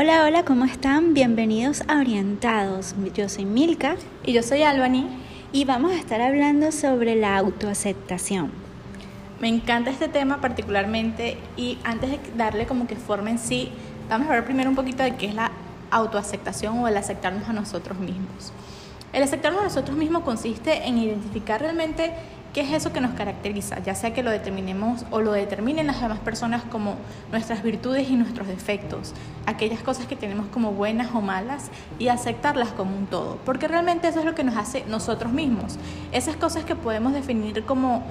Hola, hola, ¿cómo están? Bienvenidos a Orientados. Yo soy Milka. Y yo soy Albany. Y vamos a estar hablando sobre la autoaceptación. Me encanta este tema particularmente y antes de darle como que forma en sí, vamos a ver primero un poquito de qué es la autoaceptación o el aceptarnos a nosotros mismos. El aceptarnos a nosotros mismos consiste en identificar realmente ¿Qué es eso que nos caracteriza? Ya sea que lo determinemos o lo determinen las demás personas como nuestras virtudes y nuestros defectos, aquellas cosas que tenemos como buenas o malas y aceptarlas como un todo, porque realmente eso es lo que nos hace nosotros mismos. Esas cosas que podemos definir como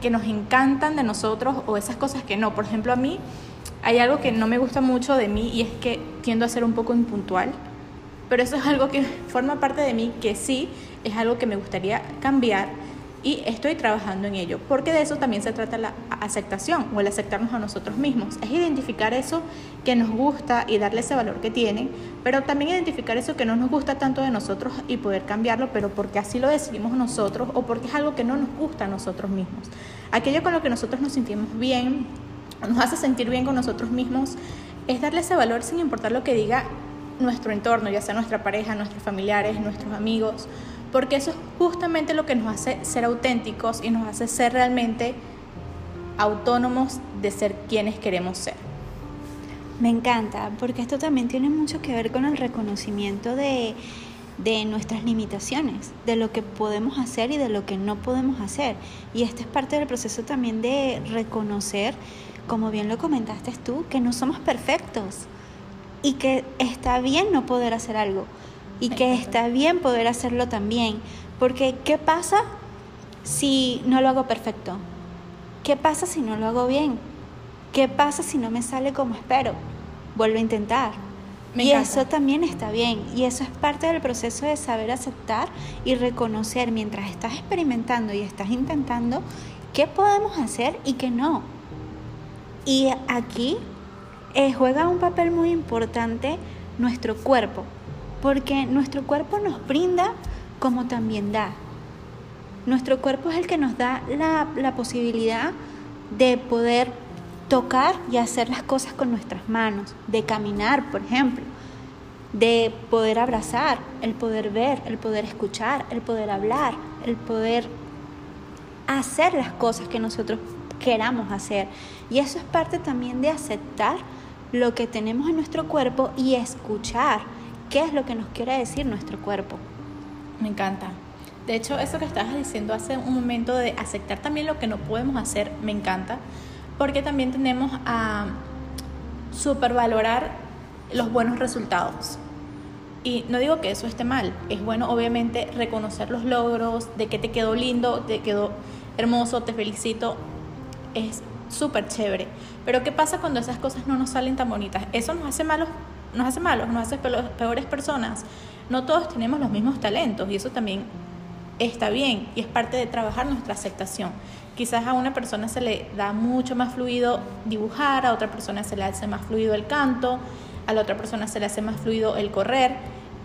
que nos encantan de nosotros o esas cosas que no. Por ejemplo, a mí hay algo que no me gusta mucho de mí y es que tiendo a ser un poco impuntual, pero eso es algo que forma parte de mí que sí es algo que me gustaría cambiar y estoy trabajando en ello, porque de eso también se trata la aceptación o el aceptarnos a nosotros mismos. Es identificar eso que nos gusta y darle ese valor que tiene, pero también identificar eso que no nos gusta tanto de nosotros y poder cambiarlo, pero porque así lo decidimos nosotros o porque es algo que no nos gusta a nosotros mismos. Aquello con lo que nosotros nos sentimos bien, nos hace sentir bien con nosotros mismos, es darle ese valor sin importar lo que diga nuestro entorno, ya sea nuestra pareja, nuestros familiares, nuestros amigos porque eso es justamente lo que nos hace ser auténticos y nos hace ser realmente autónomos de ser quienes queremos ser. Me encanta, porque esto también tiene mucho que ver con el reconocimiento de, nuestras limitaciones, de lo que podemos hacer y de lo que no podemos hacer. Y esto es parte del proceso también de reconocer, como bien lo comentaste tú, que no somos perfectos y que está bien no poder hacer algo y que está bien poder hacerlo también. Porque ¿qué pasa si no lo hago perfecto? ¿Qué pasa si no lo hago bien? ¿Qué pasa si no me sale como espero? Vuelvo a intentar. y eso también está bien. Y eso es parte del proceso de saber aceptar y reconocer mientras estás experimentando y estás intentando qué podemos hacer y qué no. Y aquí eh, juega un papel muy importante nuestro cuerpo porque nuestro cuerpo nos brinda como también da. Nuestro cuerpo es el que nos da la, posibilidad de poder tocar y hacer las cosas con nuestras manos, de caminar, por ejemplo, de poder abrazar, el poder ver, el poder escuchar, el poder hablar, el poder hacer las cosas que nosotros queramos hacer. Y eso es parte también de aceptar lo que tenemos en nuestro cuerpo y escuchar qué es lo que nos quiere decir nuestro cuerpo. Me encanta. De hecho, eso que estabas diciendo hace un momento de aceptar también lo que no podemos hacer, me encanta, porque también tenemos a supervalorar los buenos resultados. Y no digo que eso esté mal, es bueno obviamente reconocer los logros, de que te quedó lindo, te quedó hermoso, te felicito, es súper chévere. Pero ¿qué pasa cuando esas cosas no nos salen tan bonitas? Eso nos hace malos nos hace malos, nos hace peores personas. No todos tenemos los mismos talentos y eso también está bien y es parte de trabajar nuestra aceptación. Quizás a una persona se le da mucho más fluido dibujar, a otra persona se le hace más fluido el canto, a la otra persona se le hace más fluido el correr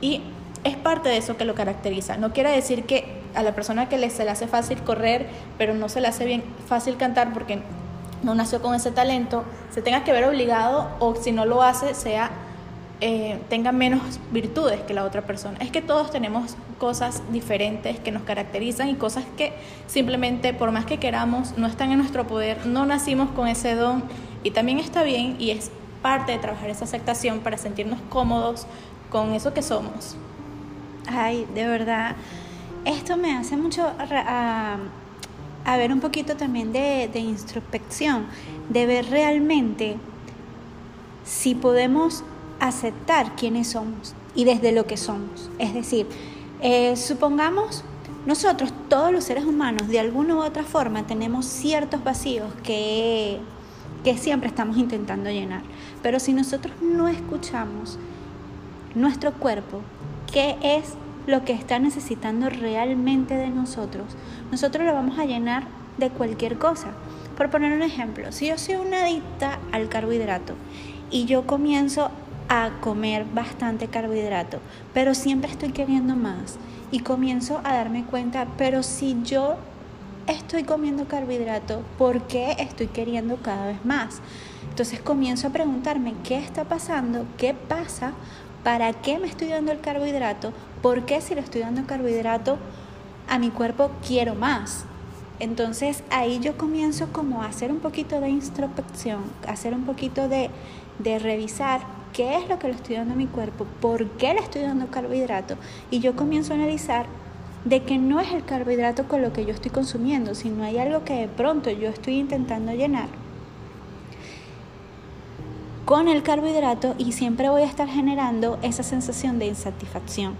y es parte de eso que lo caracteriza. No quiere decir que a la persona que se le hace fácil correr, pero no se le hace bien fácil cantar porque no nació con ese talento, se tenga que ver obligado o si no lo hace sea eh, tenga menos virtudes que la otra persona. Es que todos tenemos cosas diferentes que nos caracterizan y cosas que simplemente por más que queramos no están en nuestro poder, no nacimos con ese don y también está bien y es parte de trabajar esa aceptación para sentirnos cómodos con eso que somos. Ay, de verdad, esto me hace mucho a, ver un poquito también de, de introspección, de ver realmente si podemos aceptar quiénes somos y desde lo que somos. Es decir, eh, supongamos, nosotros, todos los seres humanos, de alguna u otra forma, tenemos ciertos vacíos que, que siempre estamos intentando llenar. Pero si nosotros no escuchamos nuestro cuerpo, qué es lo que está necesitando realmente de nosotros, nosotros lo vamos a llenar de cualquier cosa. Por poner un ejemplo, si yo soy una adicta al carbohidrato y yo comienzo a comer bastante carbohidrato, pero siempre estoy queriendo más y comienzo a darme cuenta, pero si yo estoy comiendo carbohidrato, ¿por qué estoy queriendo cada vez más? Entonces comienzo a preguntarme qué está pasando, qué pasa, para qué me estoy dando el carbohidrato, por qué si le estoy dando carbohidrato a mi cuerpo quiero más. Entonces ahí yo comienzo como a hacer un poquito de introspección, hacer un poquito de revisar qué es lo que le estoy dando a mi cuerpo, por qué le estoy dando carbohidrato y yo comienzo a analizar de que no es el carbohidrato con lo que yo estoy consumiendo, sino hay algo que de pronto yo estoy intentando llenar con el carbohidrato y siempre voy a estar generando esa sensación de insatisfacción.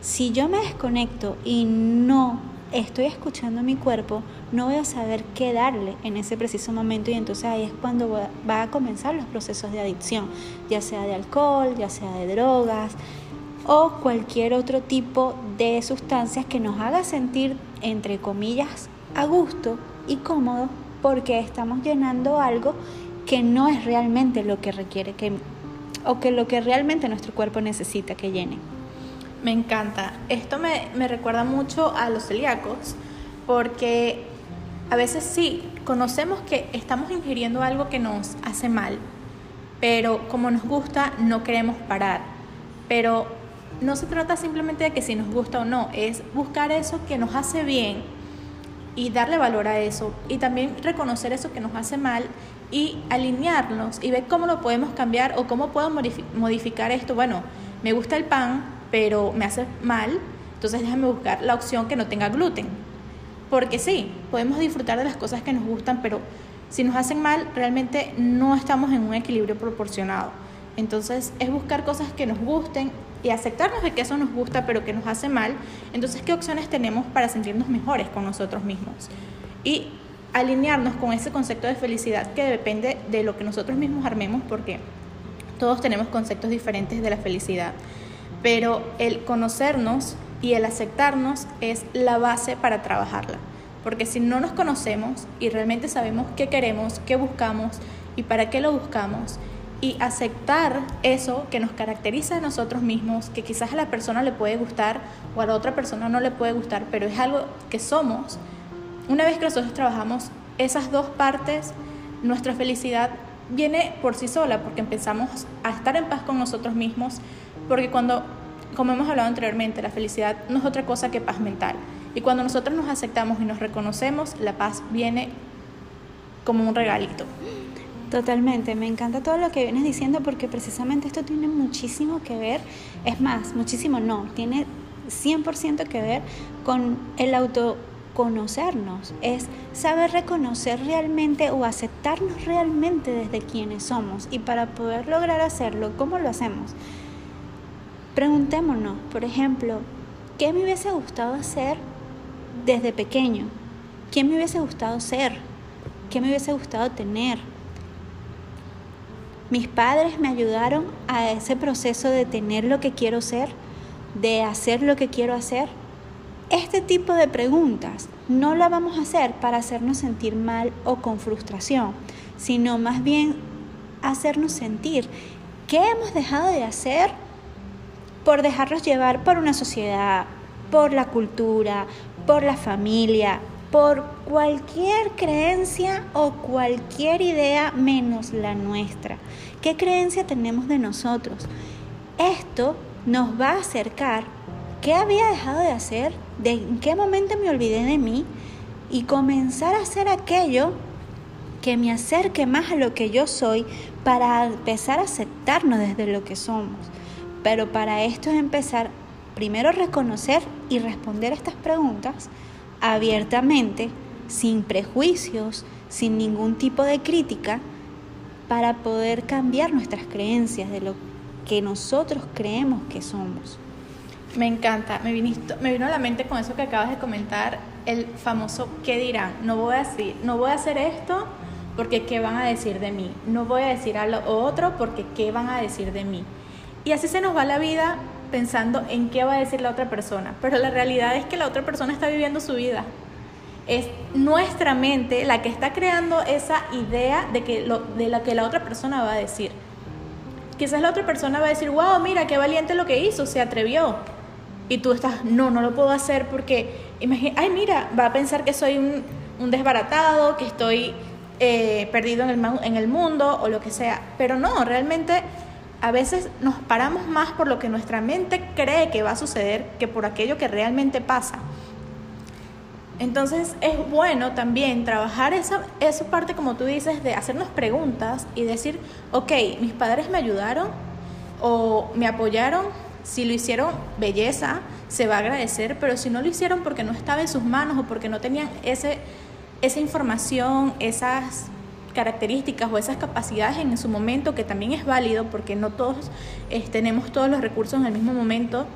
Si yo me desconecto y no estoy escuchando mi cuerpo, no voy a saber qué darle en ese preciso momento y entonces ahí es cuando va a comenzar los procesos de adicción, ya sea de alcohol, ya sea de drogas o cualquier otro tipo de sustancias que nos haga sentir, entre comillas, a gusto y cómodo porque estamos llenando algo que no es realmente lo que requiere que o que lo que realmente nuestro cuerpo necesita que llene. Me encanta. Esto me, recuerda mucho a los celíacos, porque a veces sí, conocemos que estamos ingiriendo algo que nos hace mal, pero como nos gusta, no queremos parar. Pero no se trata simplemente de que si nos gusta o no, es buscar eso que nos hace bien y darle valor a eso. Y también reconocer eso que nos hace mal y alinearnos y ver cómo lo podemos cambiar o cómo puedo modificar esto. Bueno, me gusta el pan, pero me hace mal, entonces déjame buscar la opción que no tenga gluten. Porque sí, podemos disfrutar de las cosas que nos gustan, pero si nos hacen mal, realmente no estamos en un equilibrio proporcionado. Entonces es buscar cosas que nos gusten y aceptarnos de que eso nos gusta, pero que nos hace mal. Entonces, ¿qué opciones tenemos para sentirnos mejores con nosotros mismos? Y alinearnos con ese concepto de felicidad que depende de lo que nosotros mismos armemos, porque todos tenemos conceptos diferentes de la felicidad pero el conocernos y el aceptarnos es la base para trabajarla. Porque si no nos conocemos y realmente sabemos qué queremos, qué buscamos y para qué lo buscamos, y aceptar eso que nos caracteriza a nosotros mismos, que quizás a la persona le puede gustar o a la otra persona no le puede gustar, pero es algo que somos, una vez que nosotros trabajamos esas dos partes, nuestra felicidad viene por sí sola, porque empezamos a estar en paz con nosotros mismos, porque cuando, como hemos hablado anteriormente, la felicidad no es otra cosa que paz mental. Y cuando nosotros nos aceptamos y nos reconocemos, la paz viene como un regalito. Totalmente, me encanta todo lo que vienes diciendo porque precisamente esto tiene muchísimo que ver, es más, muchísimo no, tiene 100% que ver con el autoconocernos, es saber reconocer realmente o aceptarnos realmente desde quienes somos y para poder lograr hacerlo, ¿cómo lo hacemos? Preguntémonos, por ejemplo, ¿qué me hubiese gustado hacer desde pequeño? ¿Qué me hubiese gustado ser? ¿Qué me hubiese gustado tener? Mis padres me ayudaron a ese proceso de tener lo que quiero ser, de hacer lo que quiero hacer. Este tipo de preguntas no la vamos a hacer para hacernos sentir mal o con frustración, sino más bien hacernos sentir qué hemos dejado de hacer por dejarlos llevar por una sociedad, por la cultura, por la familia, por cualquier creencia o cualquier idea menos la nuestra. ¿Qué creencia tenemos de nosotros? Esto nos va a acercar qué había dejado de hacer, de en qué momento me olvidé de mí y comenzar a hacer aquello que me acerque más a lo que yo soy para empezar a aceptarnos desde lo que somos. Pero para esto es empezar primero a reconocer y responder estas preguntas abiertamente, sin prejuicios, sin ningún tipo de crítica, para poder cambiar nuestras creencias de lo que nosotros creemos que somos. Me encanta, me, vino a la mente con eso que acabas de comentar, el famoso ¿qué dirán? No voy a decir, no voy a hacer esto porque ¿qué van a decir de mí? No voy a decir a lo otro porque ¿qué van a decir de mí? Y así se nos va la vida pensando en qué va a decir la otra persona. Pero la realidad es que la otra persona está viviendo su vida. Es nuestra mente la que está creando esa idea de, que lo, de la que la otra persona va a decir. Quizás la otra persona va a decir, wow, mira, qué valiente lo que hizo, se atrevió. Y tú estás, no, no lo puedo hacer porque, ay, mira, va a pensar que soy un, un desbaratado, que estoy eh, perdido en el, en el mundo o lo que sea. Pero no, realmente a veces nos paramos más por lo que nuestra mente cree que va a suceder que por aquello que realmente pasa. Entonces es bueno también trabajar esa, esa parte, como tú dices, de hacernos preguntas y decir, ok, mis padres me ayudaron o me apoyaron, si lo hicieron, belleza, se va a agradecer, pero si no lo hicieron porque no estaba en sus manos o porque no tenían ese, esa información, esas características o esas capacidades en su momento, que también es válido porque no todos tenemos todos los recursos en el mismo momento,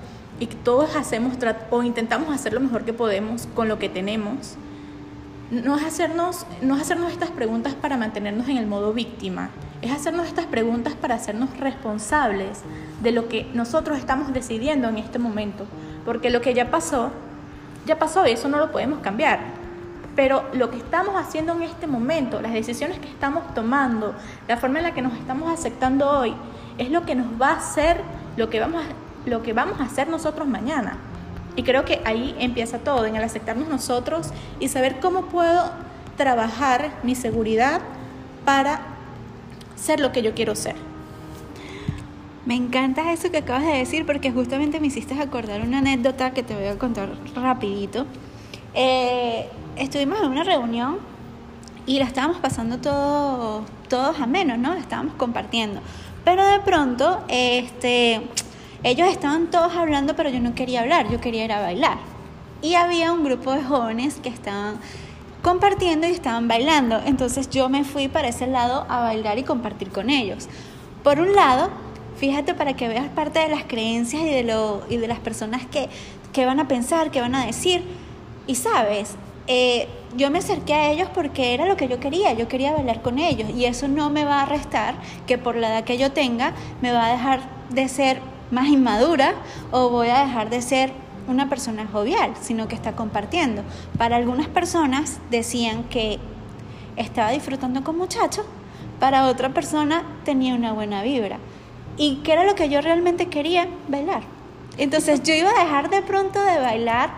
y todos hacemos o intentamos hacer lo mejor que podemos con lo que tenemos, no es, hacernos, no es hacernos estas preguntas para mantenernos en el modo víctima, es hacernos estas preguntas para hacernos responsables de lo que nosotros estamos decidiendo en este momento, porque lo que ya pasó, ya pasó y eso no lo podemos cambiar. Pero lo que estamos haciendo en este momento, las decisiones que estamos tomando, la forma en la que nos estamos aceptando hoy, es lo que nos va a hacer lo que vamos a lo que vamos a hacer nosotros mañana. Y creo que ahí empieza todo, en el aceptarnos nosotros y saber cómo puedo trabajar mi seguridad para ser lo que yo quiero ser. Me encanta eso que acabas de decir porque justamente me hiciste acordar una anécdota que te voy a contar rapidito. Eh, estuvimos en una reunión y la estábamos pasando todos, todos a menos, ¿no? estábamos compartiendo. Pero de pronto, este, ellos estaban todos hablando, pero yo no quería hablar, yo quería ir a bailar. Y había un grupo de jóvenes que estaban compartiendo y estaban bailando. Entonces yo me fui para ese lado a bailar y compartir con ellos. Por un lado, fíjate para que veas parte de las creencias y de, lo, y de las personas que, que van a pensar, que van a decir. Y sabes, eh, yo me acerqué a ellos porque era lo que yo quería, yo quería bailar con ellos y eso no me va a restar que por la edad que yo tenga me va a dejar de ser más inmadura o voy a dejar de ser una persona jovial, sino que está compartiendo. Para algunas personas decían que estaba disfrutando con muchachos, para otra persona tenía una buena vibra. ¿Y qué era lo que yo realmente quería? Bailar. Entonces yo iba a dejar de pronto de bailar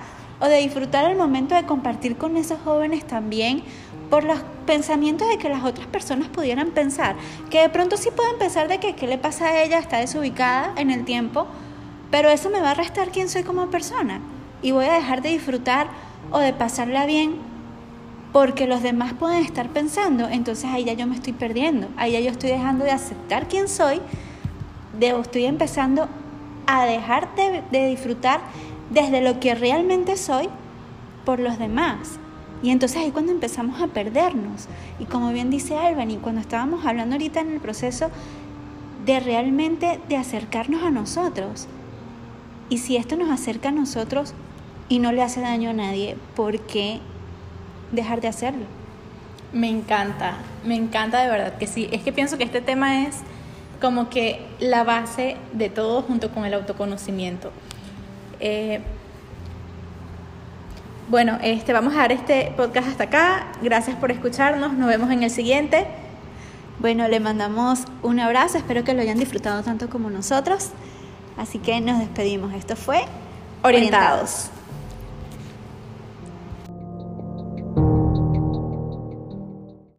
o de disfrutar el momento de compartir con esos jóvenes también por los pensamientos de que las otras personas pudieran pensar, que de pronto sí pueden pensar de que qué le pasa a ella, está desubicada en el tiempo, pero eso me va a restar quién soy como persona y voy a dejar de disfrutar o de pasarla bien porque los demás pueden estar pensando, entonces ahí ya yo me estoy perdiendo, ahí ya yo estoy dejando de aceptar quién soy, de, estoy empezando a dejar de, de disfrutar desde lo que realmente soy por los demás. Y entonces ahí cuando empezamos a perdernos. Y como bien dice Albany, cuando estábamos hablando ahorita en el proceso de realmente de acercarnos a nosotros. Y si esto nos acerca a nosotros y no le hace daño a nadie, ¿por qué dejar de hacerlo? Me encanta, me encanta de verdad que sí. Es que pienso que este tema es como que la base de todo junto con el autoconocimiento. Eh, bueno, este, vamos a dar este podcast hasta acá. Gracias por escucharnos. Nos vemos en el siguiente. Bueno, le mandamos un abrazo. Espero que lo hayan disfrutado tanto como nosotros. Así que nos despedimos. Esto fue Orientados.